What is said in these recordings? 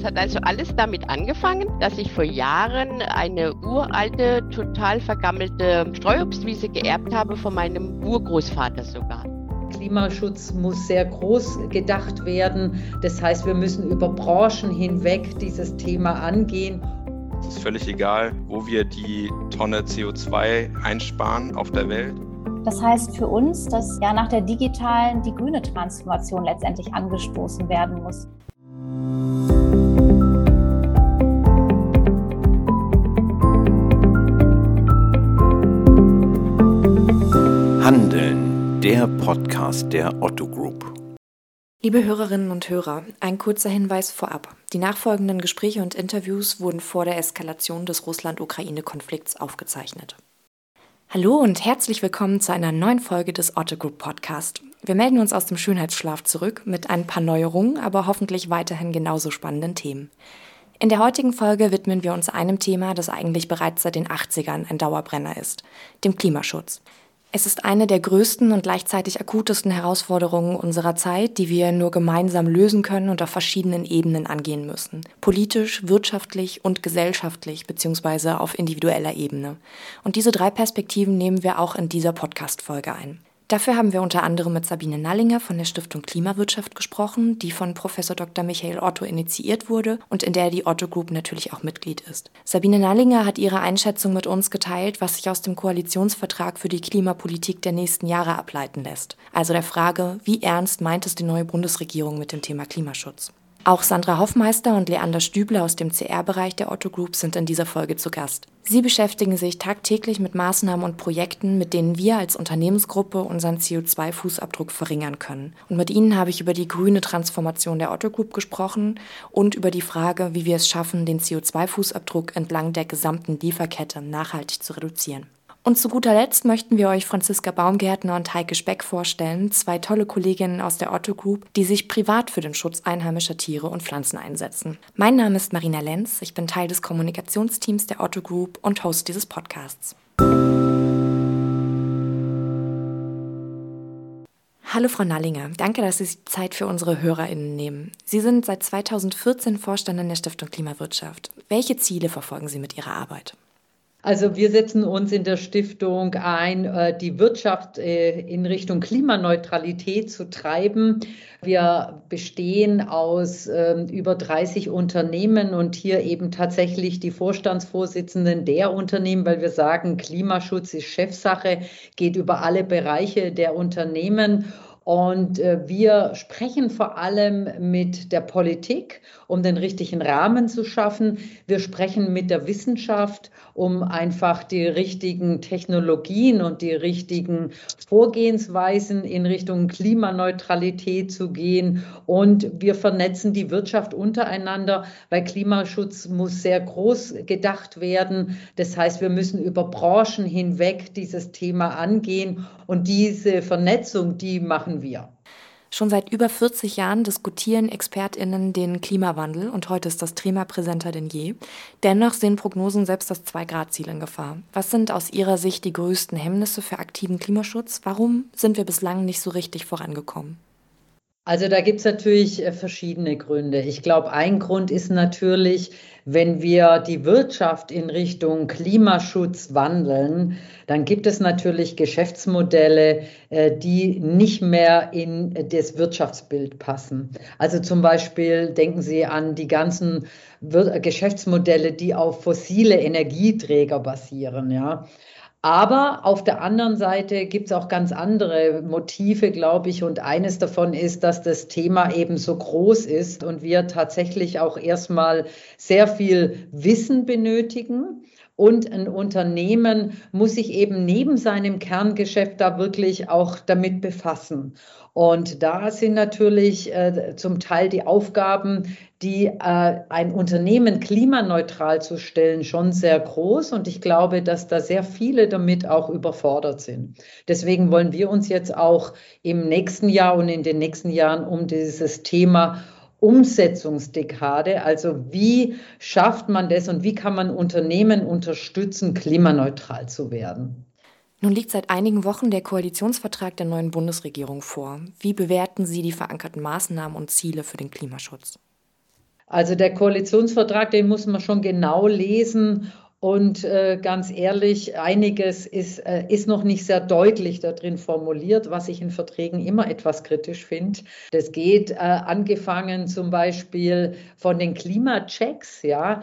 Das hat also alles damit angefangen, dass ich vor Jahren eine uralte, total vergammelte Streuobstwiese geerbt habe von meinem Urgroßvater sogar. Klimaschutz muss sehr groß gedacht werden. Das heißt, wir müssen über Branchen hinweg dieses Thema angehen. Es ist völlig egal, wo wir die Tonne CO2 einsparen auf der Welt. Das heißt für uns, dass ja nach der digitalen die grüne Transformation letztendlich angestoßen werden muss. Der Podcast der Otto Group. Liebe Hörerinnen und Hörer, ein kurzer Hinweis vorab. Die nachfolgenden Gespräche und Interviews wurden vor der Eskalation des Russland-Ukraine-Konflikts aufgezeichnet. Hallo und herzlich willkommen zu einer neuen Folge des Otto Group Podcast. Wir melden uns aus dem Schönheitsschlaf zurück mit ein paar Neuerungen, aber hoffentlich weiterhin genauso spannenden Themen. In der heutigen Folge widmen wir uns einem Thema, das eigentlich bereits seit den 80ern ein Dauerbrenner ist, dem Klimaschutz. Es ist eine der größten und gleichzeitig akutesten Herausforderungen unserer Zeit, die wir nur gemeinsam lösen können und auf verschiedenen Ebenen angehen müssen. Politisch, wirtschaftlich und gesellschaftlich bzw. auf individueller Ebene. Und diese drei Perspektiven nehmen wir auch in dieser Podcast-Folge ein. Dafür haben wir unter anderem mit Sabine Nallinger von der Stiftung Klimawirtschaft gesprochen, die von Professor Dr. Michael Otto initiiert wurde und in der die Otto Group natürlich auch Mitglied ist. Sabine Nallinger hat ihre Einschätzung mit uns geteilt, was sich aus dem Koalitionsvertrag für die Klimapolitik der nächsten Jahre ableiten lässt. Also der Frage, wie ernst meint es die neue Bundesregierung mit dem Thema Klimaschutz? Auch Sandra Hoffmeister und Leander Stübler aus dem CR-Bereich der Otto Group sind in dieser Folge zu Gast. Sie beschäftigen sich tagtäglich mit Maßnahmen und Projekten, mit denen wir als Unternehmensgruppe unseren CO2-Fußabdruck verringern können. Und mit ihnen habe ich über die grüne Transformation der Otto Group gesprochen und über die Frage, wie wir es schaffen, den CO2-Fußabdruck entlang der gesamten Lieferkette nachhaltig zu reduzieren. Und zu guter Letzt möchten wir euch Franziska Baumgärtner und Heike Speck vorstellen, zwei tolle Kolleginnen aus der Otto Group, die sich privat für den Schutz einheimischer Tiere und Pflanzen einsetzen. Mein Name ist Marina Lenz, ich bin Teil des Kommunikationsteams der Otto Group und Host dieses Podcasts. Hallo Frau Nallinger, danke, dass Sie sich Zeit für unsere HörerInnen nehmen. Sie sind seit 2014 Vorstand in der Stiftung Klimawirtschaft. Welche Ziele verfolgen Sie mit Ihrer Arbeit? Also wir setzen uns in der Stiftung ein, äh, die Wirtschaft äh, in Richtung Klimaneutralität zu treiben. Wir bestehen aus ähm, über 30 Unternehmen und hier eben tatsächlich die Vorstandsvorsitzenden der Unternehmen, weil wir sagen, Klimaschutz ist Chefsache, geht über alle Bereiche der Unternehmen. Und äh, wir sprechen vor allem mit der Politik, um den richtigen Rahmen zu schaffen. Wir sprechen mit der Wissenschaft, um einfach die richtigen Technologien und die richtigen Vorgehensweisen in Richtung Klimaneutralität zu gehen. Und wir vernetzen die Wirtschaft untereinander, weil Klimaschutz muss sehr groß gedacht werden. Das heißt, wir müssen über Branchen hinweg dieses Thema angehen. Und diese Vernetzung, die machen wir. Schon seit über 40 Jahren diskutieren ExpertInnen den Klimawandel und heute ist das Thema präsenter denn je. Dennoch sehen Prognosen selbst das Zwei-Grad-Ziel in Gefahr. Was sind aus Ihrer Sicht die größten Hemmnisse für aktiven Klimaschutz? Warum sind wir bislang nicht so richtig vorangekommen? Also da gibt es natürlich äh, verschiedene Gründe. Ich glaube, ein Grund ist natürlich, wenn wir die Wirtschaft in Richtung Klimaschutz wandeln, dann gibt es natürlich Geschäftsmodelle, äh, die nicht mehr in das Wirtschaftsbild passen. Also zum Beispiel denken Sie an die ganzen Geschäftsmodelle, die auf fossile Energieträger basieren, ja. Aber auf der anderen Seite gibt es auch ganz andere Motive, glaube ich. Und eines davon ist, dass das Thema eben so groß ist und wir tatsächlich auch erstmal sehr viel Wissen benötigen. Und ein Unternehmen muss sich eben neben seinem Kerngeschäft da wirklich auch damit befassen. Und da sind natürlich äh, zum Teil die Aufgaben, die äh, ein Unternehmen klimaneutral zu stellen, schon sehr groß. Und ich glaube, dass da sehr viele damit auch überfordert sind. Deswegen wollen wir uns jetzt auch im nächsten Jahr und in den nächsten Jahren um dieses Thema Umsetzungsdekade, also wie schafft man das und wie kann man Unternehmen unterstützen, klimaneutral zu werden? Nun liegt seit einigen Wochen der Koalitionsvertrag der neuen Bundesregierung vor. Wie bewerten Sie die verankerten Maßnahmen und Ziele für den Klimaschutz? Also der Koalitionsvertrag, den muss man schon genau lesen und äh, ganz ehrlich, einiges ist, äh, ist noch nicht sehr deutlich darin formuliert, was ich in Verträgen immer etwas kritisch finde. Das geht äh, angefangen zum Beispiel von den Klimachecks, ja,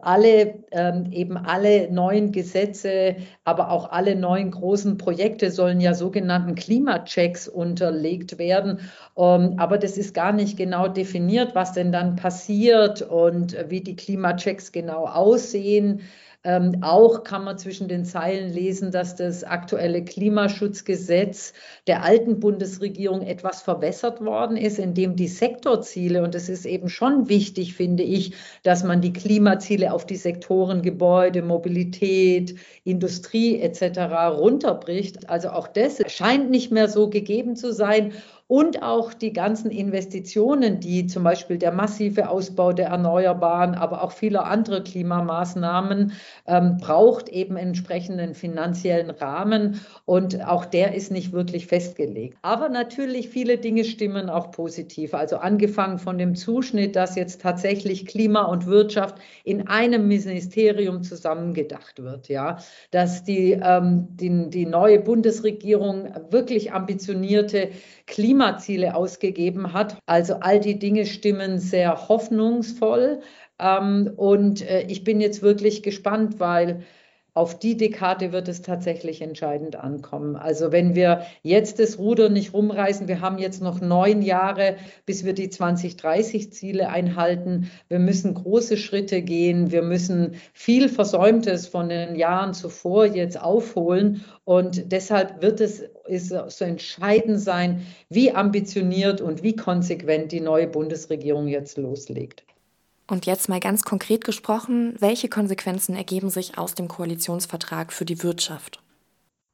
alle ähm, eben alle neuen Gesetze, aber auch alle neuen großen Projekte sollen ja sogenannten Klimachecks unterlegt werden. Ähm, aber das ist gar nicht genau definiert, was denn dann passiert und wie die Klimachecks genau aussehen. Ähm, auch kann man zwischen den Zeilen lesen, dass das aktuelle Klimaschutzgesetz der alten Bundesregierung etwas verwässert worden ist, indem die Sektorziele, und es ist eben schon wichtig, finde ich, dass man die Klimaziele auf die Sektoren Gebäude, Mobilität, Industrie etc. runterbricht. Also auch das scheint nicht mehr so gegeben zu sein und auch die ganzen Investitionen, die zum Beispiel der massive Ausbau der Erneuerbaren, aber auch vieler andere Klimamaßnahmen ähm, braucht eben entsprechenden finanziellen Rahmen und auch der ist nicht wirklich festgelegt. Aber natürlich viele Dinge stimmen auch positiv. Also angefangen von dem Zuschnitt, dass jetzt tatsächlich Klima und Wirtschaft in einem Ministerium zusammengedacht wird, ja, dass die, ähm, die, die neue Bundesregierung wirklich ambitionierte Klimaziele ausgegeben hat. Also all die Dinge stimmen sehr hoffnungsvoll. Ähm, und äh, ich bin jetzt wirklich gespannt, weil auf die Dekade wird es tatsächlich entscheidend ankommen. Also wenn wir jetzt das Ruder nicht rumreißen, wir haben jetzt noch neun Jahre, bis wir die 2030-Ziele einhalten. Wir müssen große Schritte gehen. Wir müssen viel Versäumtes von den Jahren zuvor jetzt aufholen. Und deshalb wird es ist so entscheidend sein, wie ambitioniert und wie konsequent die neue Bundesregierung jetzt loslegt. Und jetzt mal ganz konkret gesprochen, welche Konsequenzen ergeben sich aus dem Koalitionsvertrag für die Wirtschaft?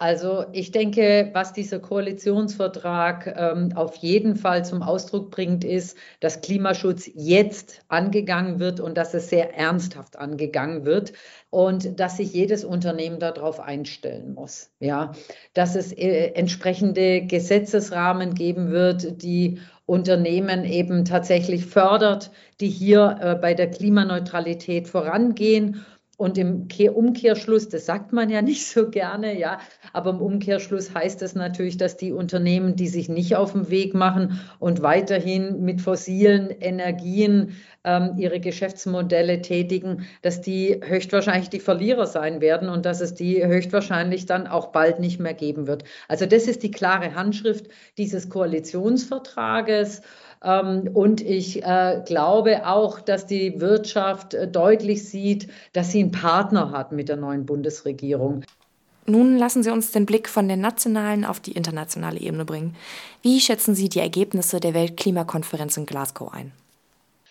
Also ich denke, was dieser Koalitionsvertrag ähm, auf jeden Fall zum Ausdruck bringt, ist, dass Klimaschutz jetzt angegangen wird und dass es sehr ernsthaft angegangen wird und dass sich jedes Unternehmen darauf einstellen muss. Ja, dass es äh, entsprechende Gesetzesrahmen geben wird, die Unternehmen eben tatsächlich fördert, die hier äh, bei der Klimaneutralität vorangehen und im Umkehrschluss, das sagt man ja nicht so gerne, ja, aber im Umkehrschluss heißt das natürlich, dass die Unternehmen, die sich nicht auf den Weg machen und weiterhin mit fossilen Energien ähm, ihre Geschäftsmodelle tätigen, dass die höchstwahrscheinlich die Verlierer sein werden und dass es die höchstwahrscheinlich dann auch bald nicht mehr geben wird. Also das ist die klare Handschrift dieses Koalitionsvertrages. Ähm, und ich äh, glaube auch, dass die Wirtschaft äh, deutlich sieht, dass sie einen Partner hat mit der neuen Bundesregierung. Nun lassen Sie uns den Blick von der nationalen auf die internationale Ebene bringen. Wie schätzen Sie die Ergebnisse der Weltklimakonferenz in Glasgow ein?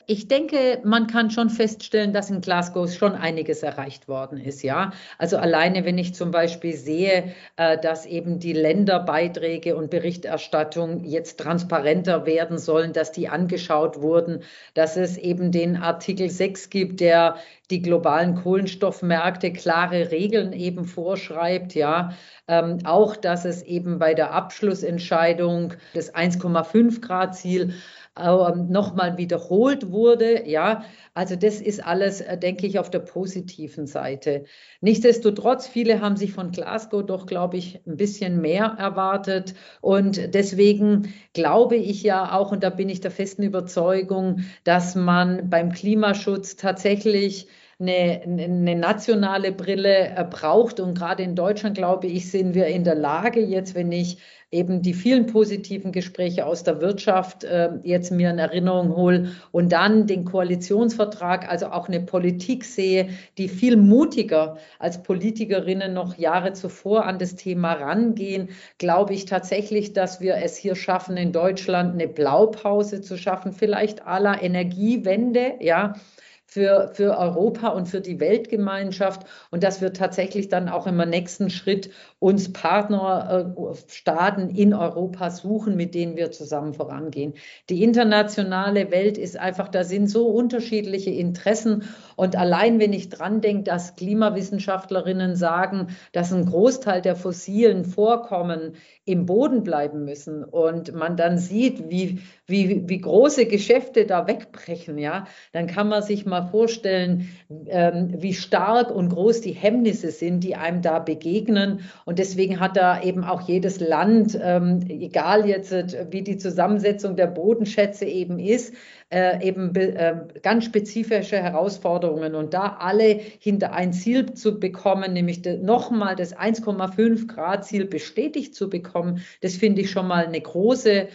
Ich denke, man kann schon feststellen, dass in Glasgow schon einiges erreicht worden ist. Ja, also alleine, wenn ich zum Beispiel sehe, äh, dass eben die Länderbeiträge und Berichterstattung jetzt transparenter werden sollen, dass die angeschaut wurden, dass es eben den Artikel 6 gibt, der die globalen Kohlenstoffmärkte klare Regeln eben vorschreibt. Ja, ähm, auch, dass es eben bei der Abschlussentscheidung des 1,5 Grad Ziel nochmal wiederholt wurde. Ja, also das ist alles, äh, denke ich, auf der positiven Seite. Nichtsdestotrotz, viele haben sich von Glasgow doch, glaube ich, ein bisschen mehr erwartet. Und deswegen glaube ich ja auch, und da bin ich der festen Überzeugung, dass man beim Klimaschutz tatsächlich eine, eine, nationale Brille äh, braucht. Und gerade in Deutschland, glaube ich, sind wir in der Lage, jetzt, wenn ich eben die vielen positiven Gespräche aus der Wirtschaft äh, jetzt mir in Erinnerung hole und dann den Koalitionsvertrag, also auch eine Politik sehe, die viel mutiger als Politikerinnen noch Jahre zuvor an das Thema rangehen, glaube ich tatsächlich, dass wir es hier schaffen, in Deutschland eine Blaupause zu schaffen, vielleicht aller Energiewende, ja, für, für Europa und für die Weltgemeinschaft und dass wir tatsächlich dann auch im nächsten Schritt uns Partnerstaaten äh, in Europa suchen, mit denen wir zusammen vorangehen. Die internationale Welt ist einfach, da sind so unterschiedliche Interessen und allein wenn ich dran denke, dass Klimawissenschaftlerinnen sagen, dass ein Großteil der fossilen Vorkommen im Boden bleiben müssen und man dann sieht, wie wie, wie große Geschäfte da wegbrechen, ja, dann kann man sich mal vorstellen, ähm, wie stark und groß die Hemmnisse sind, die einem da begegnen. Und deswegen hat da eben auch jedes Land, ähm, egal jetzt, wie die Zusammensetzung der Bodenschätze eben ist, äh, eben äh, ganz spezifische Herausforderungen. Und da alle hinter ein Ziel zu bekommen, nämlich nochmal das 1,5 Grad Ziel bestätigt zu bekommen, das finde ich schon mal eine große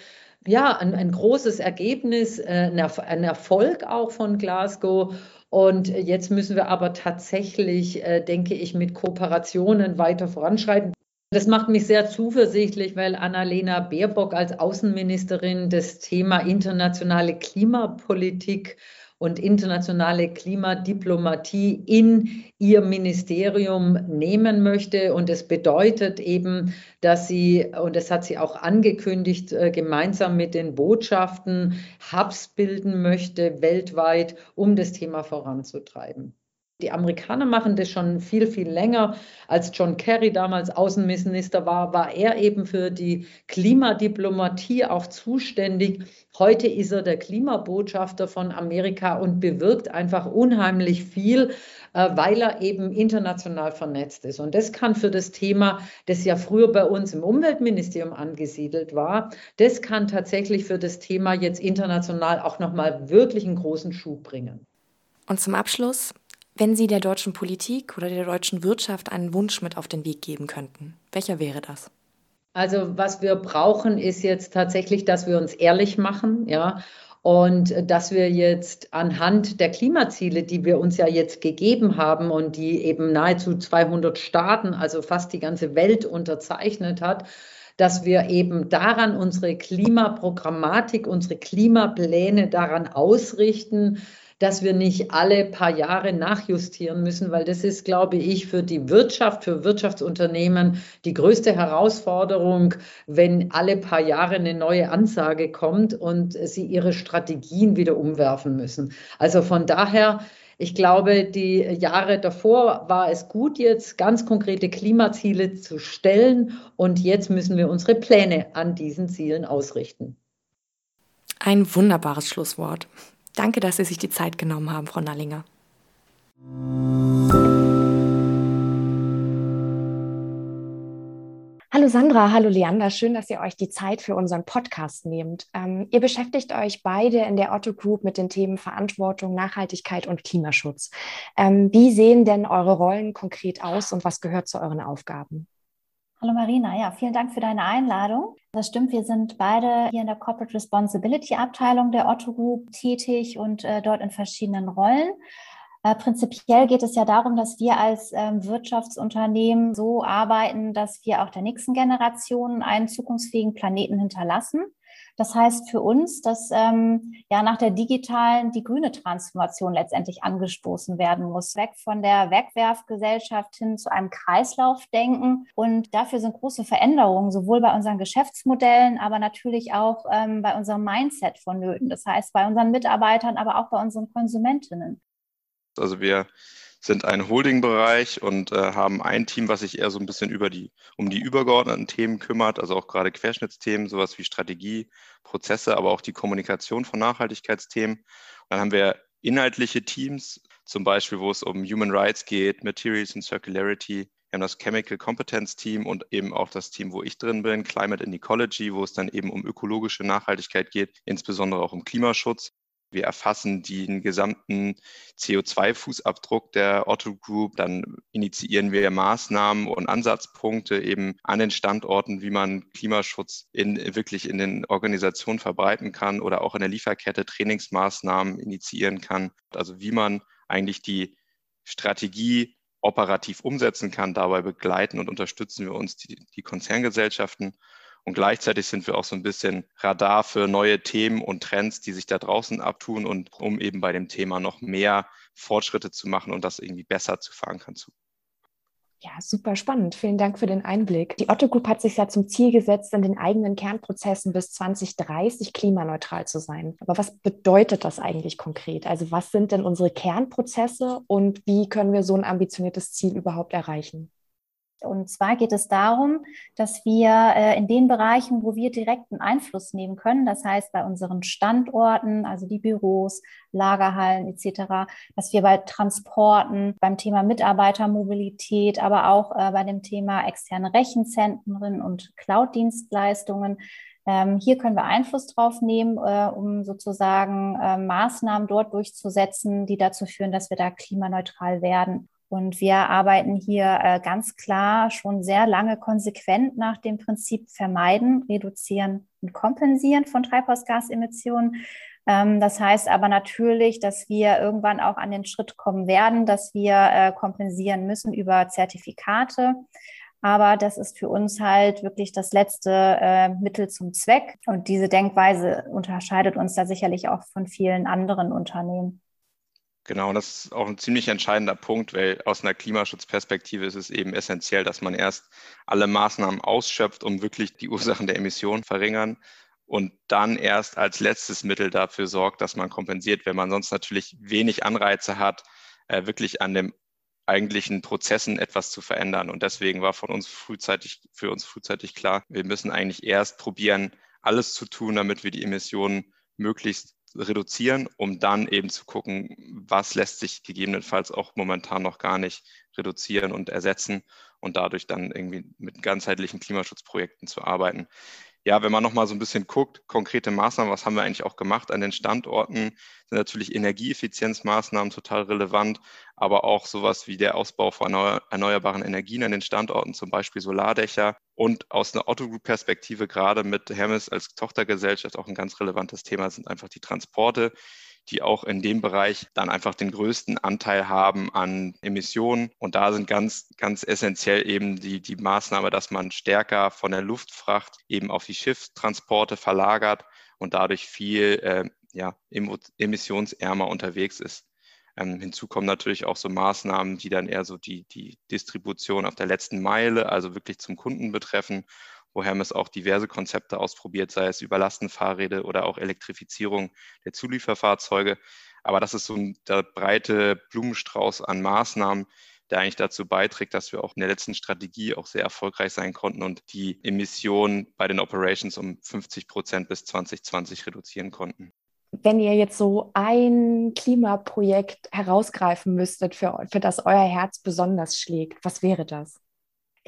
ja, ein, ein großes Ergebnis, äh, ein Erfolg auch von Glasgow. Und jetzt müssen wir aber tatsächlich, äh, denke ich, mit Kooperationen weiter voranschreiten. Das macht mich sehr zuversichtlich, weil Annalena Baerbock als Außenministerin das Thema internationale Klimapolitik und internationale Klimadiplomatie in ihr Ministerium nehmen möchte. Und es bedeutet eben, dass sie, und das hat sie auch angekündigt, äh, gemeinsam mit den Botschaften Hubs bilden möchte weltweit, um das Thema voranzutreiben. Die Amerikaner machen das schon viel, viel länger. Als John Kerry damals Außenminister war, war er eben für die Klimadiplomatie auch zuständig. Heute ist er der Klimabotschafter von Amerika und bewirkt einfach unheimlich viel, äh, weil er eben international vernetzt ist. Und das kann für das Thema, das ja früher bei uns im Umweltministerium angesiedelt war, das kann tatsächlich für das Thema jetzt international auch nochmal wirklich einen großen Schub bringen. Und zum Abschluss, wenn Sie der deutschen Politik oder der deutschen Wirtschaft einen Wunsch mit auf den Weg geben könnten, welcher wäre das? Also was wir brauchen, ist jetzt tatsächlich, dass wir uns ehrlich machen, ja, und dass wir jetzt anhand der Klimaziele, die wir uns ja jetzt gegeben haben und die eben nahezu 200 Staaten, also fast die ganze Welt unterzeichnet hat, dass wir eben daran unsere Klimaprogrammatik, unsere Klimapläne daran ausrichten, dass wir nicht alle paar Jahre nachjustieren müssen, weil das ist, glaube ich, für die Wirtschaft, für Wirtschaftsunternehmen die größte Herausforderung, wenn alle paar Jahre eine neue Ansage kommt und sie ihre Strategien wieder umwerfen müssen. Also von daher, ich glaube, die Jahre davor war es gut, jetzt ganz konkrete Klimaziele zu stellen und jetzt müssen wir unsere Pläne an diesen Zielen ausrichten. Ein wunderbares Schlusswort. Danke, dass Sie sich die Zeit genommen haben, Frau Nallinger. Hallo Sandra, hallo Leander, schön, dass ihr euch die Zeit für unseren Podcast nehmt. Ähm, ihr beschäftigt euch beide in der Otto Group mit den Themen Verantwortung, Nachhaltigkeit und Klimaschutz. Ähm, wie sehen denn eure Rollen konkret aus und was gehört zu euren Aufgaben? Hallo Marina, ja, vielen Dank für deine Einladung. Das stimmt, wir sind beide hier in der Corporate Responsibility Abteilung der Otto Group tätig und äh, dort in verschiedenen Rollen. Äh, prinzipiell geht es ja darum, dass wir als ähm, Wirtschaftsunternehmen so arbeiten, dass wir auch der nächsten Generation einen zukunftsfähigen Planeten hinterlassen. Das heißt für uns, dass ähm, ja nach der digitalen die grüne Transformation letztendlich angestoßen werden muss. Weg von der Wegwerfgesellschaft hin zu einem Kreislaufdenken. Und dafür sind große Veränderungen sowohl bei unseren Geschäftsmodellen, aber natürlich auch ähm, bei unserem Mindset vonnöten. Das heißt bei unseren Mitarbeitern, aber auch bei unseren Konsumentinnen. Also wir sind ein Holding-Bereich und äh, haben ein Team, was sich eher so ein bisschen über die, um die übergeordneten Themen kümmert, also auch gerade Querschnittsthemen, sowas wie Strategie, Prozesse, aber auch die Kommunikation von Nachhaltigkeitsthemen. Und dann haben wir inhaltliche Teams, zum Beispiel, wo es um Human Rights geht, Materials and Circularity. Wir haben das Chemical Competence Team und eben auch das Team, wo ich drin bin, Climate and Ecology, wo es dann eben um ökologische Nachhaltigkeit geht, insbesondere auch um Klimaschutz. Wir erfassen den gesamten CO2-Fußabdruck der Otto Group. Dann initiieren wir Maßnahmen und Ansatzpunkte eben an den Standorten, wie man Klimaschutz in, wirklich in den Organisationen verbreiten kann oder auch in der Lieferkette Trainingsmaßnahmen initiieren kann. Also wie man eigentlich die Strategie operativ umsetzen kann. Dabei begleiten und unterstützen wir uns die, die Konzerngesellschaften und gleichzeitig sind wir auch so ein bisschen Radar für neue Themen und Trends, die sich da draußen abtun und um eben bei dem Thema noch mehr Fortschritte zu machen und das irgendwie besser zu verankern zu. Ja, super spannend. Vielen Dank für den Einblick. Die Otto Group hat sich ja zum Ziel gesetzt, in den eigenen Kernprozessen bis 2030 klimaneutral zu sein. Aber was bedeutet das eigentlich konkret? Also was sind denn unsere Kernprozesse und wie können wir so ein ambitioniertes Ziel überhaupt erreichen? Und zwar geht es darum, dass wir äh, in den Bereichen, wo wir direkten Einfluss nehmen können, das heißt bei unseren Standorten, also die Büros, Lagerhallen etc., dass wir bei Transporten, beim Thema Mitarbeitermobilität, aber auch äh, bei dem Thema externe Rechenzentren und Cloud-Dienstleistungen ähm, hier können wir Einfluss drauf nehmen, äh, um sozusagen Maßnahmen dort durchzusetzen, die dazu führen, dass wir da klimaneutral werden. Und wir arbeiten hier äh, ganz klar schon sehr lange konsequent nach dem Prinzip vermeiden, reduzieren und kompensieren von Treibhausgasemissionen. Ähm, das heißt aber natürlich, dass wir irgendwann auch an den Schritt kommen werden, dass wir äh, kompensieren müssen über Zertifikate. Aber das ist für uns halt wirklich das letzte äh, Mittel zum Zweck. Und diese Denkweise unterscheidet uns da sicherlich auch von vielen anderen Unternehmen. Genau, das ist auch ein ziemlich entscheidender Punkt, weil aus einer Klimaschutzperspektive ist es eben essentiell, dass man erst alle Maßnahmen ausschöpft, um wirklich die Ursachen der Emissionen verringern und dann erst als letztes Mittel dafür sorgt, dass man kompensiert, wenn man sonst natürlich wenig Anreize hat, äh, wirklich an dem eigentlichen Prozessen etwas zu verändern. Und deswegen war von uns frühzeitig, für uns frühzeitig klar, wir müssen eigentlich erst probieren, alles zu tun, damit wir die Emissionen möglichst reduzieren, um dann eben zu gucken, was lässt sich gegebenenfalls auch momentan noch gar nicht reduzieren und ersetzen und dadurch dann irgendwie mit ganzheitlichen Klimaschutzprojekten zu arbeiten ja, wenn man nochmal so ein bisschen guckt, konkrete Maßnahmen, was haben wir eigentlich auch gemacht? An den Standorten, sind natürlich Energieeffizienzmaßnahmen total relevant, aber auch sowas wie der Ausbau von erneuerbaren Energien an den Standorten, zum Beispiel Solardächer. Und aus einer Otto Group Perspektive gerade mit Hermes als Tochtergesellschaft auch ein ganz relevantes Thema sind einfach die Transporte die auch in dem Bereich dann einfach den größten Anteil haben an Emissionen. Und da sind ganz, ganz essentiell eben die, die Maßnahme, dass man stärker von der Luftfracht eben auf die Schiffstransporte verlagert und dadurch viel äh, ja, emissionsärmer unterwegs ist. Ähm, hinzu kommen natürlich auch so Maßnahmen, die dann eher so die, die Distribution auf der letzten Meile, also wirklich zum Kunden betreffen wo Hermes auch diverse Konzepte ausprobiert, sei es Überlastenfahrräder oder auch Elektrifizierung der Zulieferfahrzeuge. Aber das ist so ein, der breite Blumenstrauß an Maßnahmen, der eigentlich dazu beiträgt, dass wir auch in der letzten Strategie auch sehr erfolgreich sein konnten und die Emissionen bei den Operations um 50 Prozent bis 2020 reduzieren konnten. Wenn ihr jetzt so ein Klimaprojekt herausgreifen müsstet, für, für das euer Herz besonders schlägt, was wäre das?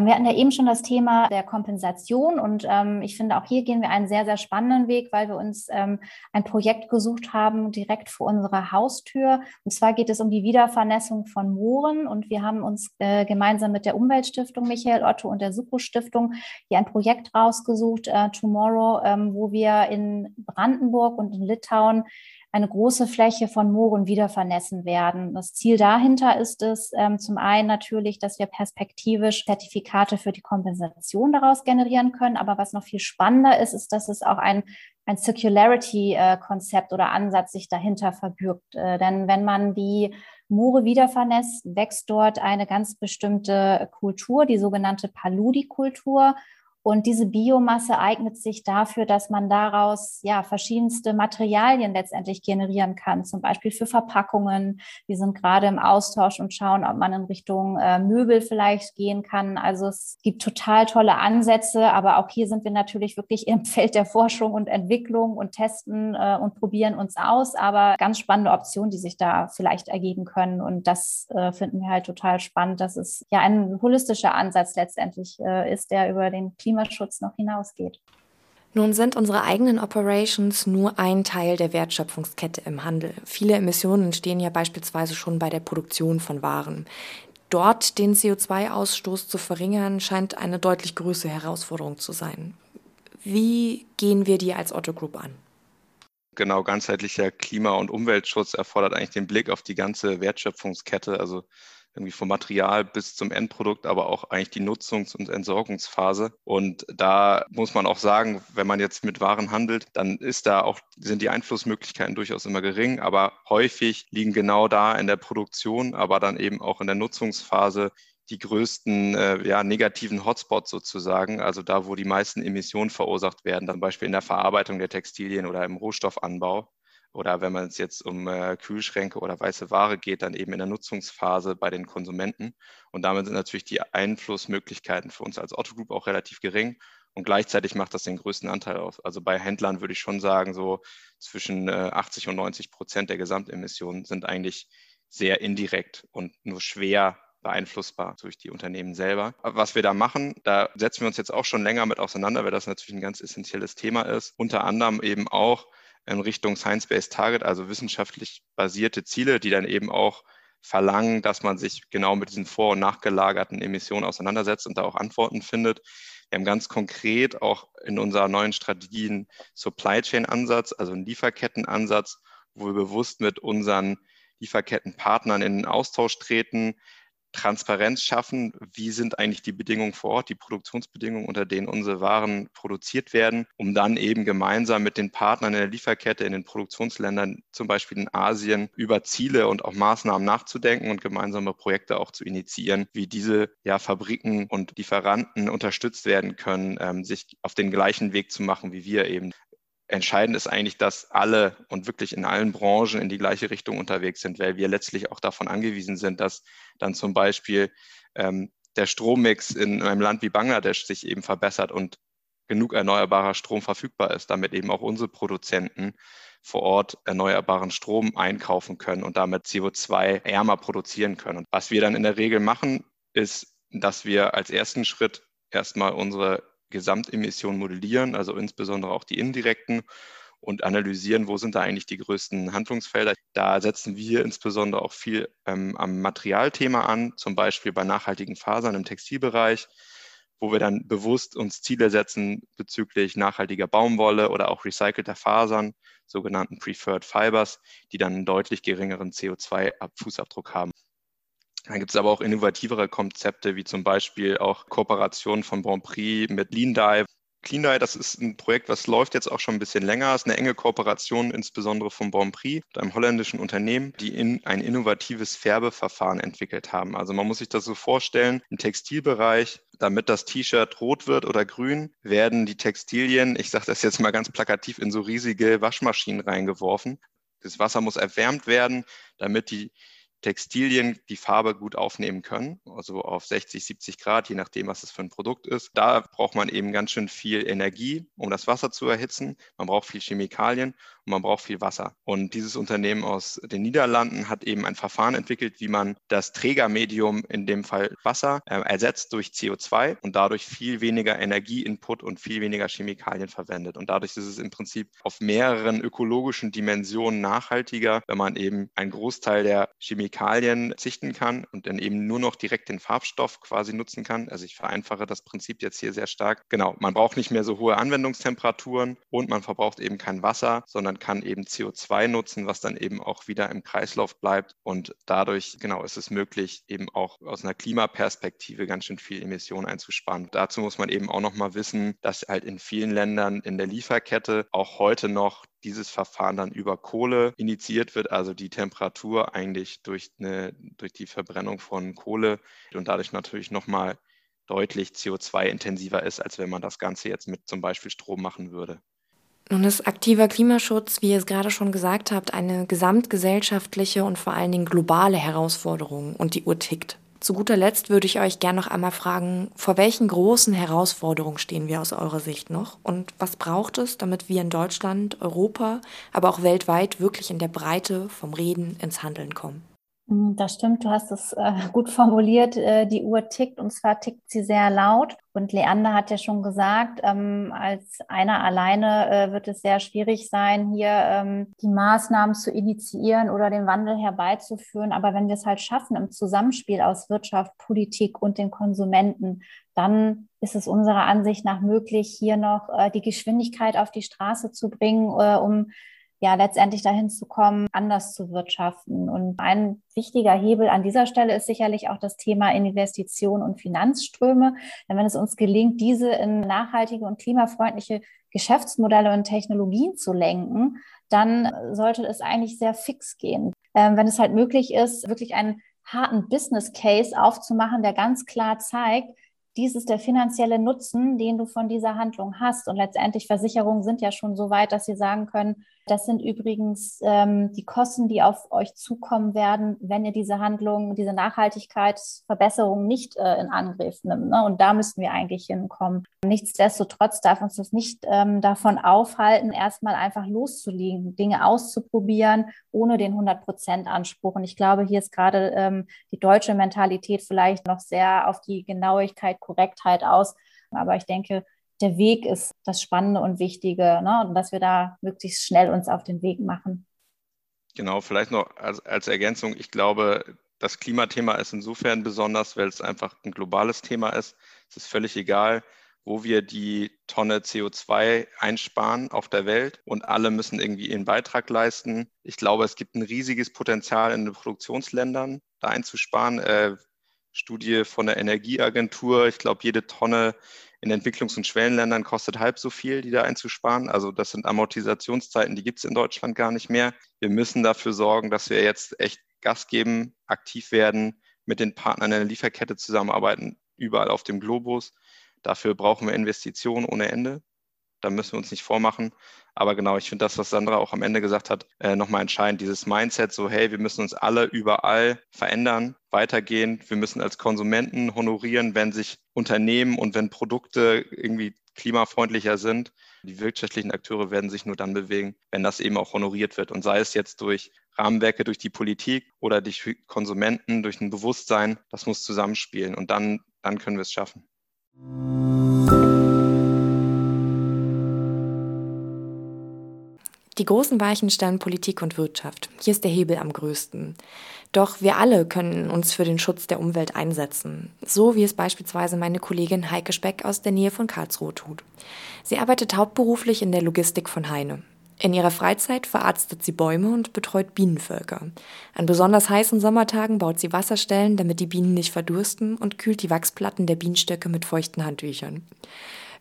Wir hatten ja eben schon das Thema der Kompensation und ähm, ich finde, auch hier gehen wir einen sehr, sehr spannenden Weg, weil wir uns ähm, ein Projekt gesucht haben direkt vor unserer Haustür. Und zwar geht es um die Wiedervernässung von Mooren und wir haben uns äh, gemeinsam mit der Umweltstiftung Michael Otto und der Suko Stiftung hier ein Projekt rausgesucht, äh, Tomorrow, ähm, wo wir in Brandenburg und in Litauen eine große Fläche von Mooren wieder vernässen werden. Das Ziel dahinter ist es ähm, zum einen natürlich, dass wir perspektivisch Zertifikate für die Kompensation daraus generieren können. Aber was noch viel spannender ist, ist, dass es auch ein, ein Circularity-Konzept oder Ansatz sich dahinter verbirgt. Äh, denn wenn man die Moore wieder vernässt, wächst dort eine ganz bestimmte Kultur, die sogenannte Paludi-Kultur. Und diese Biomasse eignet sich dafür, dass man daraus ja verschiedenste Materialien letztendlich generieren kann, zum Beispiel für Verpackungen. Wir sind gerade im Austausch und schauen, ob man in Richtung äh, Möbel vielleicht gehen kann. Also es gibt total tolle Ansätze, aber auch hier sind wir natürlich wirklich im Feld der Forschung und Entwicklung und testen äh, und probieren uns aus. Aber ganz spannende Optionen, die sich da vielleicht ergeben können. Und das äh, finden wir halt total spannend, dass es ja ein holistischer Ansatz letztendlich äh, ist, der über den Klimaschutz noch hinausgeht. Nun sind unsere eigenen Operations nur ein Teil der Wertschöpfungskette im Handel. Viele Emissionen entstehen ja beispielsweise schon bei der Produktion von Waren. Dort den CO2-Ausstoß zu verringern, scheint eine deutlich größere Herausforderung zu sein. Wie gehen wir die als Otto Group an? Genau, ganzheitlicher Klima- und Umweltschutz erfordert eigentlich den Blick auf die ganze Wertschöpfungskette. Also irgendwie vom Material bis zum Endprodukt, aber auch eigentlich die Nutzungs- und Entsorgungsphase. Und da muss man auch sagen, wenn man jetzt mit Waren handelt, dann ist da auch, sind die Einflussmöglichkeiten durchaus immer gering, aber häufig liegen genau da in der Produktion, aber dann eben auch in der Nutzungsphase die größten äh, ja, negativen Hotspots sozusagen, also da, wo die meisten Emissionen verursacht werden, zum Beispiel in der Verarbeitung der Textilien oder im Rohstoffanbau. Oder wenn man es jetzt um äh, Kühlschränke oder weiße Ware geht, dann eben in der Nutzungsphase bei den Konsumenten. Und damit sind natürlich die Einflussmöglichkeiten für uns als Otto Group auch relativ gering. Und gleichzeitig macht das den größten Anteil aus. Also bei Händlern würde ich schon sagen, so zwischen äh, 80 und 90 Prozent der Gesamtemissionen sind eigentlich sehr indirekt und nur schwer beeinflussbar durch die Unternehmen selber. Was wir da machen, da setzen wir uns jetzt auch schon länger mit auseinander, weil das natürlich ein ganz essentielles Thema ist. Unter anderem eben auch in Richtung Science-Based Target, also wissenschaftlich basierte Ziele, die dann eben auch verlangen, dass man sich genau mit diesen vor- und nachgelagerten Emissionen auseinandersetzt und da auch Antworten findet. Wir haben ganz konkret auch in unserer neuen Strategie einen Supply Chain Ansatz, also einen Lieferketten-Ansatz, wo wir bewusst mit unseren Lieferkettenpartnern in den Austausch treten, Transparenz schaffen, wie sind eigentlich die Bedingungen vor Ort, die Produktionsbedingungen, unter denen unsere Waren produziert werden, um dann eben gemeinsam mit den Partnern in der Lieferkette in den Produktionsländern, zum Beispiel in Asien, über Ziele und auch Maßnahmen nachzudenken und gemeinsame Projekte auch zu initiieren, wie diese ja, Fabriken und Lieferanten unterstützt werden können, ähm, sich auf den gleichen Weg zu machen wie wir eben. Entscheidend ist eigentlich, dass alle und wirklich in allen Branchen in die gleiche Richtung unterwegs sind, weil wir letztlich auch davon angewiesen sind, dass dann zum Beispiel ähm, der Strommix in einem Land wie Bangladesch sich eben verbessert und genug erneuerbarer Strom verfügbar ist, damit eben auch unsere Produzenten vor Ort erneuerbaren Strom einkaufen können und damit CO2 ärmer produzieren können. Und was wir dann in der Regel machen, ist, dass wir als ersten Schritt erstmal unsere Gesamtemissionen modellieren, also insbesondere auch die indirekten und analysieren, wo sind da eigentlich die größten Handlungsfelder. Da setzen wir insbesondere auch viel ähm, am Materialthema an, zum Beispiel bei nachhaltigen Fasern im Textilbereich, wo wir dann bewusst uns Ziele setzen bezüglich nachhaltiger Baumwolle oder auch recycelter Fasern, sogenannten Preferred Fibers, die dann einen deutlich geringeren CO2-Fußabdruck haben. Dann gibt es aber auch innovativere Konzepte, wie zum Beispiel auch Kooperationen von Grand Prix mit Lean. Clean Dye, das ist ein Projekt, was läuft jetzt auch schon ein bisschen länger. Es ist eine enge Kooperation, insbesondere vom Bon Prix, einem holländischen Unternehmen, die in ein innovatives Färbeverfahren entwickelt haben. Also man muss sich das so vorstellen, im Textilbereich, damit das T-Shirt rot wird oder grün, werden die Textilien, ich sage das jetzt mal ganz plakativ, in so riesige Waschmaschinen reingeworfen. Das Wasser muss erwärmt werden, damit die Textilien die Farbe gut aufnehmen können, also auf 60, 70 Grad, je nachdem, was es für ein Produkt ist. Da braucht man eben ganz schön viel Energie, um das Wasser zu erhitzen. Man braucht viel Chemikalien und man braucht viel Wasser. Und dieses Unternehmen aus den Niederlanden hat eben ein Verfahren entwickelt, wie man das Trägermedium, in dem Fall Wasser, äh, ersetzt durch CO2 und dadurch viel weniger Energieinput und viel weniger Chemikalien verwendet. Und dadurch ist es im Prinzip auf mehreren ökologischen Dimensionen nachhaltiger, wenn man eben einen Großteil der Chemikalien zichten kann und dann eben nur noch direkt den Farbstoff quasi nutzen kann. Also ich vereinfache das Prinzip jetzt hier sehr stark. Genau, man braucht nicht mehr so hohe Anwendungstemperaturen und man verbraucht eben kein Wasser, sondern kann eben CO2 nutzen, was dann eben auch wieder im Kreislauf bleibt. Und dadurch, genau, ist es möglich, eben auch aus einer Klimaperspektive ganz schön viel Emissionen einzusparen. Dazu muss man eben auch noch mal wissen, dass halt in vielen Ländern in der Lieferkette auch heute noch dieses Verfahren dann über Kohle initiiert wird, also die Temperatur eigentlich durch, eine, durch die Verbrennung von Kohle und dadurch natürlich nochmal deutlich CO2-intensiver ist, als wenn man das Ganze jetzt mit zum Beispiel Strom machen würde. Nun ist aktiver Klimaschutz, wie ihr es gerade schon gesagt habt, eine gesamtgesellschaftliche und vor allen Dingen globale Herausforderung und die Uhr tickt. Zu guter Letzt würde ich euch gerne noch einmal fragen, vor welchen großen Herausforderungen stehen wir aus eurer Sicht noch und was braucht es, damit wir in Deutschland, Europa, aber auch weltweit wirklich in der Breite vom Reden ins Handeln kommen? Hm, das stimmt, du hast es äh, gut formuliert. Äh, die Uhr tickt und zwar tickt sie sehr laut. Und Leander hat ja schon gesagt, ähm, als einer alleine äh, wird es sehr schwierig sein, hier ähm, die Maßnahmen zu initiieren oder den Wandel herbeizuführen. Aber wenn wir es halt schaffen im Zusammenspiel aus Wirtschaft, Politik und den Konsumenten, dann ist es unserer Ansicht nach möglich, hier noch die Geschwindigkeit auf die Straße zu bringen, um ja letztendlich dahin zu kommen, anders zu wirtschaften. Und ein wichtiger Hebel an dieser Stelle ist sicherlich auch das Thema Investition und Finanzströme. Denn wenn es uns gelingt, diese in nachhaltige und klimafreundliche Geschäftsmodelle und Technologien zu lenken, dann sollte es eigentlich sehr fix gehen. Ähm, wenn es halt möglich ist, wirklich einen harten Business Case aufzumachen, der ganz klar zeigt, dies ist der finanzielle Nutzen, den du von dieser Handlung hast. Und letztendlich Versicherungen sind ja schon so weit, dass sie sagen können, Das sind übrigens ähm, die Kosten, die auf euch zukommen werden, wenn ihr diese Handlung, diese Nachhaltigkeitsverbesserung nicht äh, in Angriff nimmt. Ne? Und da müssten wir eigentlich hinkommen. Nichtsdestotrotz darf uns das nicht ähm, davon aufhalten, erstmal einfach loszulegen, Dinge auszuprobieren, ohne den 100-Prozent-Anspruch. Und ich glaube, hier ist gerade ähm, die deutsche Mentalität vielleicht noch sehr auf die Genauigkeit, Korrektheit aus. Aber ich denke, der Weg ist das Spannende und Wichtige ne? und dass wir da möglichst schnell uns auf den Weg machen. Genau, vielleicht noch als, als Ergänzung. Ich glaube, das Klimathema ist insofern besonders, weil es einfach ein globales Thema ist. Es ist völlig egal, wo wir die Tonne CO2 einsparen auf der Welt und alle müssen irgendwie ihren Beitrag leisten. Ich glaube, es gibt ein riesiges Potenzial in den Produktionsländern, da einzusparen. Äh, Studie von der Energieagentur, ich glaube, jede Tonne in Entwicklungs- und Schwellenländern kostet halb so viel, die da einzusparen. Also das sind Amortisationszeiten, die gibt es in Deutschland gar nicht mehr. Wir müssen dafür sorgen, dass wir jetzt echt Gas geben, aktiv werden, mit den Partnern in der Lieferkette zusammenarbeiten, überall auf dem Globus. Dafür brauchen wir Investitionen ohne Ende. Da müssen wir uns nicht vormachen. Aber genau, ich finde das, was Sandra auch am Ende gesagt hat, äh, nochmal entscheidend. Dieses Mindset, so, hey, wir müssen uns alle überall verändern, weitergehen. Wir müssen als Konsumenten honorieren, wenn sich Unternehmen und wenn Produkte irgendwie klimafreundlicher sind. Die wirtschaftlichen Akteure werden sich nur dann bewegen, wenn das eben auch honoriert wird. Und sei es jetzt durch Rahmenwerke, durch die Politik oder durch Konsumenten, durch ein Bewusstsein, das muss zusammenspielen. Und dann, dann können wir es schaffen. Die großen Weichen stellen Politik und Wirtschaft. Hier ist der Hebel am größten. Doch wir alle können uns für den Schutz der Umwelt einsetzen. So wie es beispielsweise meine Kollegin Heike Speck aus der Nähe von Karlsruhe tut. Sie arbeitet hauptberuflich in der Logistik von Heine. In ihrer Freizeit verarztet sie Bäume und betreut Bienenvölker. An besonders heißen Sommertagen baut sie Wasserstellen, damit die Bienen nicht verdursten und kühlt die Wachsplatten der Bienenstöcke mit feuchten Handtüchern.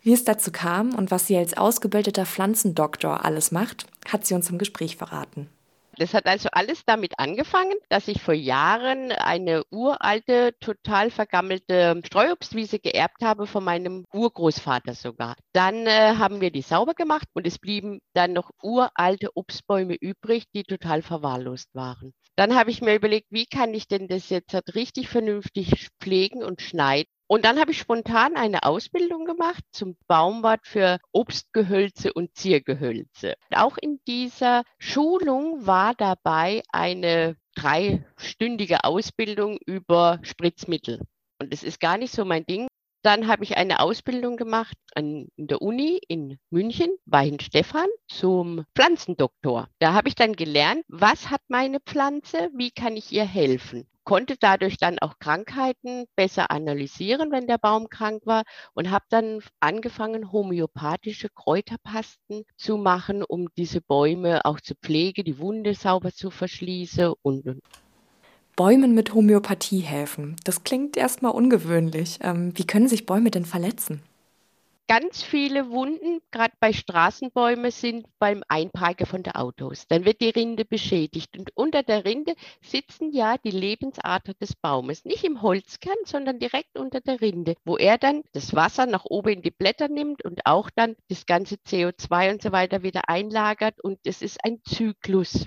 Wie es dazu kam und was sie als ausgebildeter Pflanzendoktor alles macht, hat sie uns im Gespräch verraten. Das hat also alles damit angefangen, dass ich vor Jahren eine uralte, total vergammelte Streuobstwiese geerbt habe von meinem Urgroßvater sogar. Dann äh, haben wir die sauber gemacht und es blieben dann noch uralte Obstbäume übrig, die total verwahrlost waren. Dann habe ich mir überlegt, wie kann ich denn das jetzt halt richtig vernünftig pflegen und schneiden? Und dann habe ich spontan eine Ausbildung gemacht zum Baumwart für Obstgehölze und Ziergehölze. Auch in dieser Schulung war dabei eine dreistündige Ausbildung über Spritzmittel. Und das ist gar nicht so mein Ding. Dann habe ich eine Ausbildung gemacht an, in der Uni in München, Stefan zum Pflanzendoktor. Da habe ich dann gelernt, was hat meine Pflanze, wie kann ich ihr helfen konnte dadurch dann auch Krankheiten besser analysieren, wenn der Baum krank war und habe dann angefangen, homöopathische Kräuterpasten zu machen, um diese Bäume auch zu pflegen, die Wunde sauber zu verschließen und Bäumen mit Homöopathie helfen. Das klingt erstmal ungewöhnlich. Ähm, wie können sich Bäume denn verletzen? Ganz viele Wunden, gerade bei Straßenbäumen, sind beim Einparken von den Autos. Dann wird die Rinde beschädigt. Und unter der Rinde sitzen ja die Lebensader des Baumes. Nicht im Holzkern, sondern direkt unter der Rinde, wo er dann das Wasser nach oben in die Blätter nimmt und auch dann das ganze CO2 und so weiter wieder einlagert. Und es ist ein Zyklus.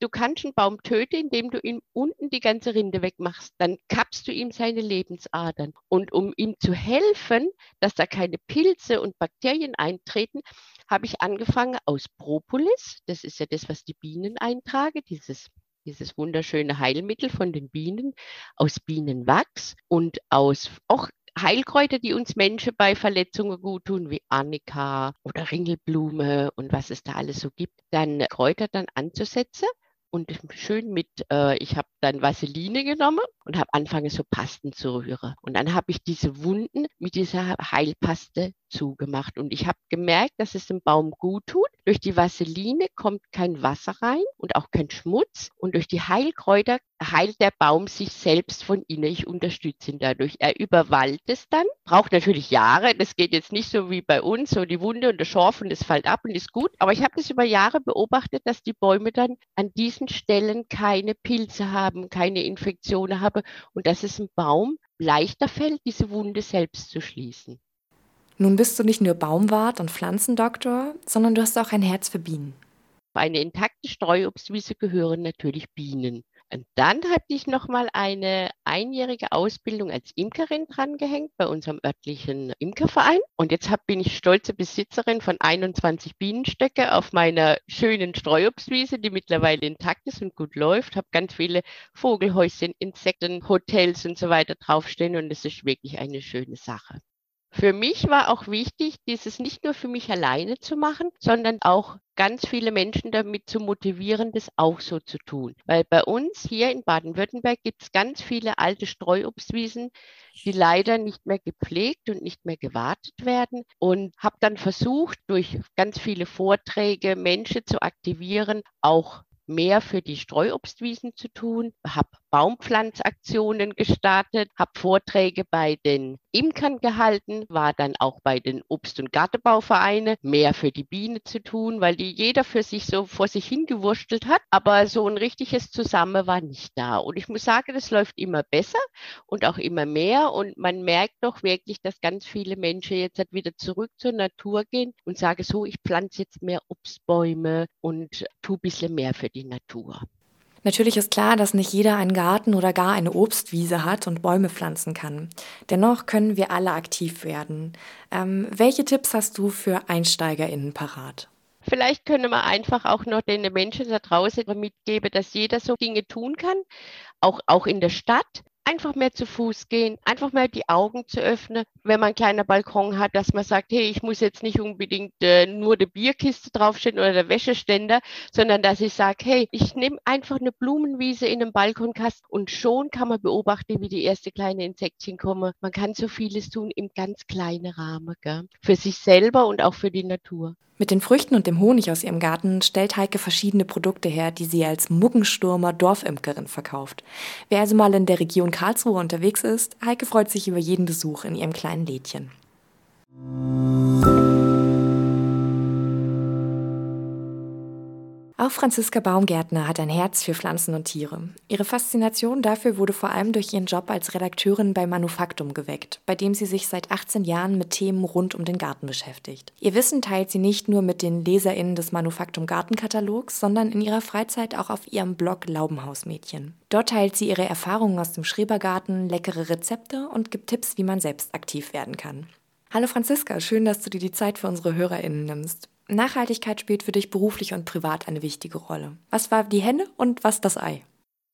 Du kannst einen Baum töten, indem du ihm unten die ganze Rinde wegmachst. Dann kappst du ihm seine Lebensadern. Und um ihm zu helfen, dass da keine Pilze und Bakterien eintreten, habe ich angefangen aus Propolis, das ist ja das, was die Bienen eintragen, dieses dieses wunderschöne Heilmittel von den Bienen, aus Bienenwachs und aus auch Heilkräuter, die uns Menschen bei Verletzungen gut tun, wie Arnika oder Ringelblume und was es da alles so gibt, dann Kräuter dann anzusetzen und schön mit, äh, ich habe dann Vaseline genommen und habe angefangen, so Pasten zu rühren. Und dann habe ich diese Wunden mit dieser Heilpaste zugemacht. Und ich habe gemerkt, dass es dem Baum gut tut. Durch die Vaseline kommt kein Wasser rein und auch kein Schmutz. Und durch die Heilkräuter heilt der Baum sich selbst von innen. Ich unterstütze ihn dadurch. Er überwaldet es dann, braucht natürlich Jahre. Das geht jetzt nicht so wie bei uns, so die Wunde und der Schorf und es fällt ab und ist gut. Aber ich habe das über Jahre beobachtet, dass die Bäume dann an diesen Stellen keine Pilze haben, keine Infektionen haben und dass es dem Baum leichter fällt, diese Wunde selbst zu schließen. Nun bist du nicht nur Baumwart und Pflanzendoktor, sondern du hast auch ein Herz für Bienen. eine intakte Streuobstwiese gehören natürlich Bienen. Und dann hatte ich noch mal eine einjährige Ausbildung als Imkerin drangehängt bei unserem örtlichen Imkerverein. Und jetzt bin ich stolze Besitzerin von 21 Bienenstöcke auf meiner schönen Streuobstwiese, die mittlerweile intakt ist und gut läuft. Habe ganz viele Vogelhäuschen, Insekten, Hotels und so weiter draufstehen und es ist wirklich eine schöne Sache. Für mich war auch wichtig, dieses nicht nur für mich alleine zu machen, sondern auch ganz viele Menschen damit zu motivieren, das auch so zu tun. Weil bei uns hier in Baden-Württemberg gibt es ganz viele alte Streuobstwiesen, die leider nicht mehr gepflegt und nicht mehr gewartet werden. Und habe dann versucht, durch ganz viele Vorträge Menschen zu aktivieren, auch mehr für die Streuobstwiesen zu tun, habe Baumpflanzaktionen gestartet, habe Vorträge bei den Imkern gehalten, war dann auch bei den Obst- und Gartenbauvereinen, mehr für die Biene zu tun, weil die jeder für sich so vor sich hingewurstelt hat, aber so ein richtiges Zusammen war nicht da. Und ich muss sagen, das läuft immer besser und auch immer mehr und man merkt doch wirklich, dass ganz viele Menschen jetzt halt wieder zurück zur Natur gehen und sagen so, ich pflanze jetzt mehr Obstbäume und tue ein bisschen mehr für die Natur. Natürlich ist klar, dass nicht jeder einen Garten oder gar eine Obstwiese hat und Bäume pflanzen kann. Dennoch können wir alle aktiv werden. Ähm, welche Tipps hast du für EinsteigerInnen parat? Vielleicht können wir einfach auch noch den Menschen da draußen mitgeben, dass jeder so Dinge tun kann, auch, auch in der Stadt einfach mehr zu Fuß gehen, einfach mal die Augen zu öffnen, wenn man einen kleinen Balkon hat, dass man sagt, hey, ich muss jetzt nicht unbedingt äh, nur die Bierkiste draufstehen oder der Wäscheständer, sondern dass ich sage, hey, ich nehme einfach eine Blumenwiese in einem Balkonkasten und schon kann man beobachten, wie die ersten kleinen Insektchen kommen. Man kann so vieles tun im ganz kleinen Rahmen, gell? für sich selber und auch für die Natur. Mit den Früchten und dem Honig aus ihrem Garten stellt Heike verschiedene Produkte her, die sie als Muggenstürmer Dorfimkerin verkauft. Wer also mal in der Region Karlsruhe unterwegs ist, Heike freut sich über jeden Besuch in ihrem kleinen Lädchen. Auch Franziska Baumgärtner hat ein Herz für Pflanzen und Tiere. Ihre Faszination dafür wurde vor allem durch ihren Job als Redakteurin bei Manufaktum geweckt, bei dem sie sich seit 18 Jahren mit Themen rund um den Garten beschäftigt. Ihr Wissen teilt sie nicht nur mit den LeserInnen des Manufaktum Gartenkatalogs, sondern in ihrer Freizeit auch auf ihrem Blog Laubenhausmädchen. Dort teilt sie ihre Erfahrungen aus dem Schrebergarten, leckere Rezepte und gibt Tipps, wie man selbst aktiv werden kann. Hallo Franziska, schön, dass du dir die Zeit für unsere HörerInnen nimmst. Nachhaltigkeit spielt für dich beruflich und privat eine wichtige Rolle. Was war die Henne und was das Ei?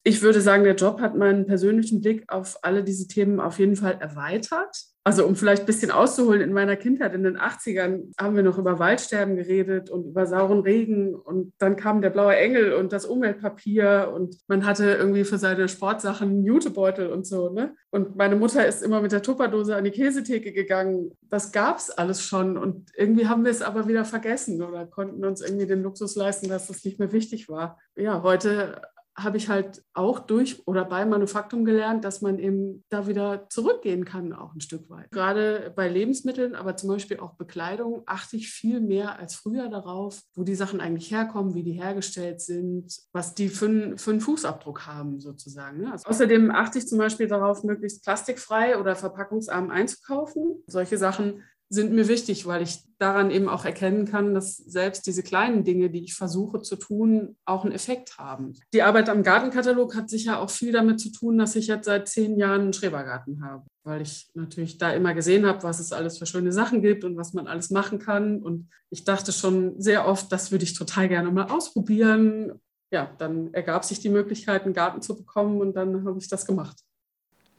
Ich würde sagen, der Job hat meinen persönlichen Blick auf alle diese Themen auf jeden Fall erweitert. Also um vielleicht ein bisschen auszuholen, in meiner Kindheit, in den 80ern, haben wir noch über Waldsterben geredet und über sauren Regen. Und dann kam der blaue Engel und das Umweltpapier und man hatte irgendwie für seine Sportsachen einen Jutebeutel und so. Ne? Und meine Mutter ist immer mit der Tupperdose an die Käsetheke gegangen. Das gab es alles schon. Und irgendwie haben wir es aber wieder vergessen oder konnten uns irgendwie den Luxus leisten, dass das nicht mehr wichtig war. Ja, heute habe ich halt auch durch oder bei Manufaktum gelernt, dass man eben da wieder zurückgehen kann, auch ein Stück weit. Gerade bei Lebensmitteln, aber zum Beispiel auch Bekleidung, achte ich viel mehr als früher darauf, wo die Sachen eigentlich herkommen, wie die hergestellt sind, was die für, für einen Fußabdruck haben, sozusagen. Ne? Also außerdem achte ich zum Beispiel darauf, möglichst plastikfrei oder verpackungsarm einzukaufen. Solche Sachen sind mir wichtig, weil ich daran eben auch erkennen kann, dass selbst diese kleinen Dinge, die ich versuche zu tun, auch einen Effekt haben. Die Arbeit am Gartenkatalog hat sicher auch viel damit zu tun, dass ich jetzt seit zehn Jahren einen Schrebergarten habe, weil ich natürlich da immer gesehen habe, was es alles für schöne Sachen gibt und was man alles machen kann. Und ich dachte schon sehr oft, das würde ich total gerne mal ausprobieren. Ja, dann ergab sich die Möglichkeit, einen Garten zu bekommen und dann habe ich das gemacht.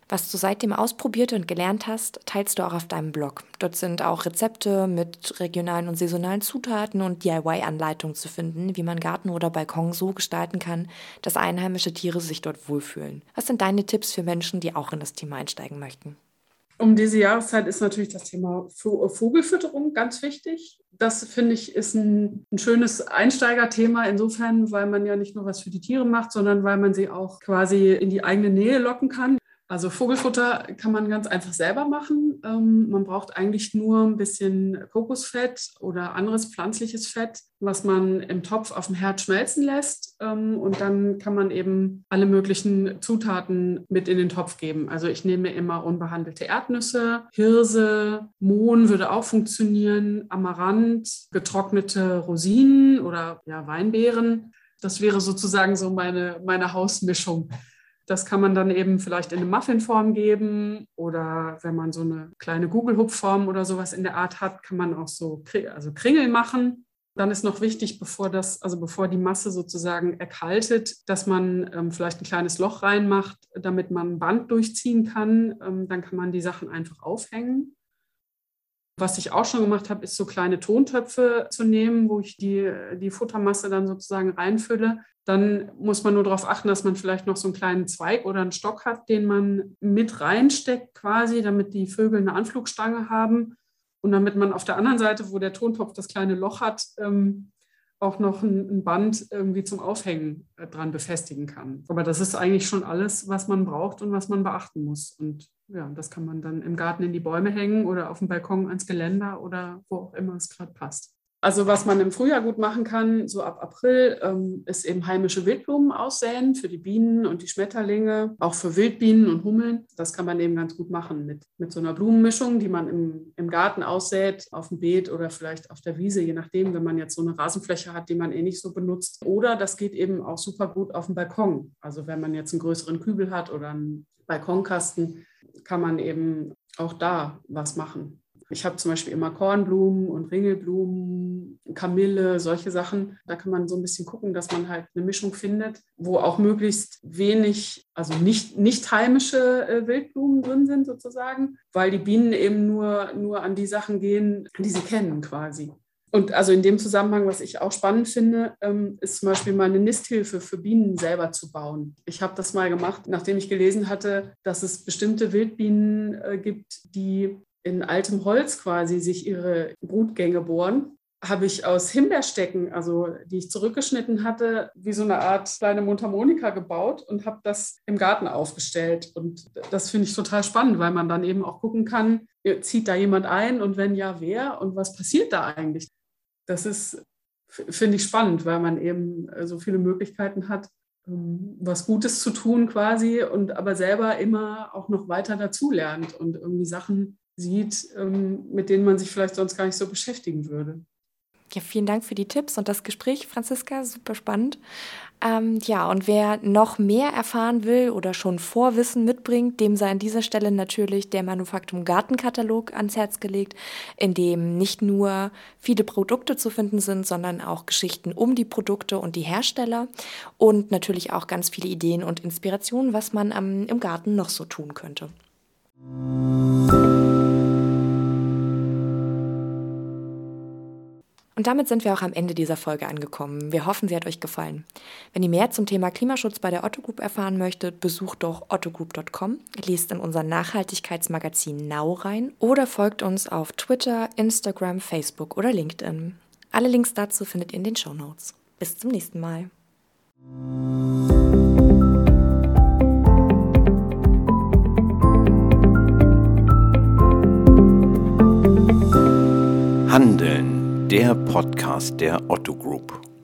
Was du seitdem ausprobiert und gelernt hast, teilst du auch auf deinem Blog. Dort sind auch Rezepte mit regionalen und saisonalen Zutaten und DIY-Anleitungen zu finden, wie man Garten oder Balkon so gestalten kann, dass einheimische Tiere sich dort wohlfühlen. Was sind deine Tipps für Menschen, die auch in das Thema einsteigen möchten? Um diese Jahreszeit ist natürlich das Thema Vogelfütterung ganz wichtig. Das finde ich ist ein, ein, schönes Einsteigerthema insofern, weil man ja nicht nur was für die Tiere macht, sondern weil man sie auch quasi in die eigene Nähe locken kann. Also Vogelfutter kann man ganz einfach selber machen. Ähm, man braucht eigentlich nur ein bisschen Kokosfett oder anderes pflanzliches Fett, was man im Topf auf dem Herd schmelzen lässt. Ähm, und dann kann man eben alle möglichen Zutaten mit in den Topf geben. Also ich nehme immer unbehandelte Erdnüsse, Hirse, Mohn würde auch funktionieren, Amaranth, getrocknete Rosinen oder ja, Weinbeeren. Das wäre sozusagen so meine, meine Hausmischung. Das kann man dann eben vielleicht in eine Muffinform geben oder wenn man so eine kleine Google-Hupfform oder sowas in der Art hat, kann man auch so also Kringel machen. Dann ist noch wichtig, bevor das, also bevor die Masse sozusagen erkaltet, dass man ähm, vielleicht ein kleines Loch reinmacht, damit man ein Band durchziehen kann. Ähm, dann kann man die Sachen einfach aufhängen. Was ich auch schon gemacht habe, ist so kleine Tontöpfe zu nehmen, wo ich die, die Futtermasse dann sozusagen reinfülle. Dann muss man nur darauf achten, dass man vielleicht noch so einen kleinen Zweig oder einen Stock hat, den man mit reinsteckt quasi, damit die Vögel eine Anflugstange haben und damit man auf der anderen Seite, wo der Tontopf das kleine Loch hat, ähm, auch noch ein, ein, Band irgendwie zum Aufhängen äh, dran befestigen kann. Aber das ist eigentlich schon alles, was man braucht und was man beachten muss. Und ja, das kann man dann im Garten in die Bäume hängen oder auf dem Balkon ans Geländer oder wo auch immer es gerade passt. Also was man im Frühjahr gut machen kann, so ab April, ähm, ist eben heimische Wildblumen aussäen für die Bienen und die Schmetterlinge, auch für Wildbienen und Hummeln. Das kann man eben ganz gut machen mit, mit so einer Blumenmischung, die man im, im Garten aussät, auf dem Beet oder vielleicht auf der Wiese, je nachdem, wenn man jetzt so eine Rasenfläche hat, die man eh nicht so benutzt. Oder das geht eben auch super gut auf dem Balkon. Also wenn man jetzt einen größeren Kübel hat oder einen Balkonkasten, kann man eben auch da was machen. Ich habe zum Beispiel immer Kornblumen und Ringelblumen, Kamille, solche Sachen. Da kann man so ein bisschen gucken, dass man halt eine Mischung findet, wo auch möglichst wenig, also nicht, nicht heimische äh, Wildblumen drin sind sozusagen, weil die Bienen eben nur, nur an die Sachen gehen, die sie kennen quasi. Und also in dem Zusammenhang, was ich auch spannend finde, ähm, ist zum Beispiel mal eine Nisthilfe für Bienen selber zu bauen. Ich habe das mal gemacht, nachdem ich gelesen hatte, dass es bestimmte Wildbienen äh, gibt, die in altem Holz quasi sich ihre Brutgänge bohren habe ich aus Himbeerstecken, also die ich zurückgeschnitten hatte, wie so eine Art kleine Mundharmonika gebaut und habe das im Garten aufgestellt. Und das finde ich total spannend, weil man dann eben auch gucken kann, zieht da jemand ein und wenn ja, wer und was passiert da eigentlich? Das ist, finde ich spannend, weil man eben äh, so viele Möglichkeiten hat, ähm, was Gutes zu tun quasi und aber selber immer auch noch weiter dazulernt und irgendwie Sachen sieht, ähm, mit denen man sich vielleicht sonst gar nicht so beschäftigen würde. Ja, vielen Dank für die Tipps und das Gespräch, Franziska, super spannend. Ähm, ja, und wer noch mehr erfahren will oder schon Vorwissen mitbringt, dem sei an dieser Stelle natürlich der Manufaktum Gartenkatalog ans Herz gelegt, in dem nicht nur viele Produkte zu finden sind, sondern auch Geschichten um die Produkte und die Hersteller und natürlich auch ganz viele Ideen und Inspirationen, was man ähm, im Garten noch so tun könnte. Und damit sind wir auch am Ende dieser Folge angekommen. Wir hoffen, sie hat euch gefallen. Wenn ihr mehr zum Thema Klimaschutz bei der Otto Group erfahren möchtet, besucht doch ottogroup.com, liest in unser Nachhaltigkeitsmagazin Now rein oder folgt uns auf Twitter, Instagram, Facebook oder LinkedIn. Alle Links dazu findet ihr in den Show Notes. Bis zum nächsten Mal. Handeln der Podcast der Otto Group.